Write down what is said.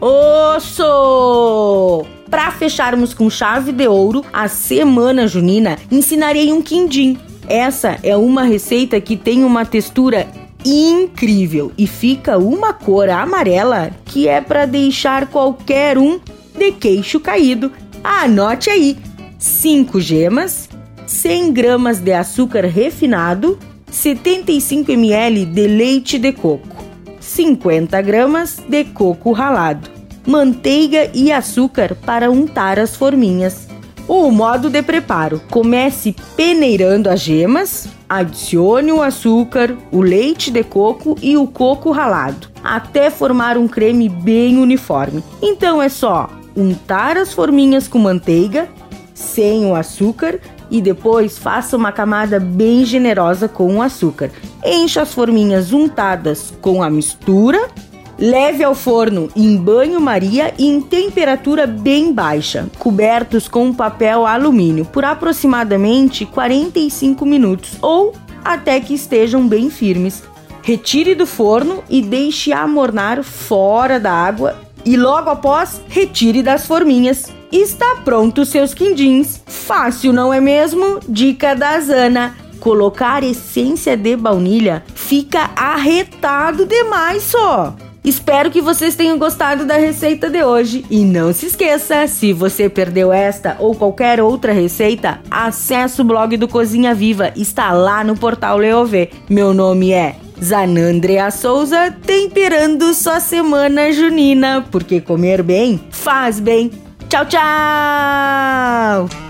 Osso! Para fecharmos com chave de ouro a semana junina, ensinarei um quindim. Essa é uma receita que tem uma textura incrível e fica uma cor amarela que é para deixar qualquer um de queixo caído. Anote aí: 5 gemas, 100 gramas de açúcar refinado, 75 ml de leite de coco, 50 gramas de coco ralado, manteiga e açúcar para untar as forminhas. O modo de preparo: comece peneirando as gemas, adicione o açúcar, o leite de coco e o coco ralado, até formar um creme bem uniforme. Então é só untar as forminhas com manteiga, sem o açúcar e depois faça uma camada bem generosa com o açúcar. Encha as forminhas untadas com a mistura Leve ao forno em banho-maria e em temperatura bem baixa, cobertos com papel alumínio por aproximadamente 45 minutos ou até que estejam bem firmes. Retire do forno e deixe amornar fora da água e logo após retire das forminhas. Está pronto seus quindins. Fácil, não é mesmo? Dica da Zana. Colocar essência de baunilha fica arretado demais só. Espero que vocês tenham gostado da receita de hoje e não se esqueça, se você perdeu esta ou qualquer outra receita, acesse o blog do Cozinha Viva, está lá no portal Leovê. Meu nome é Zanandrea Souza, temperando sua semana junina, porque comer bem faz bem. Tchau, tchau!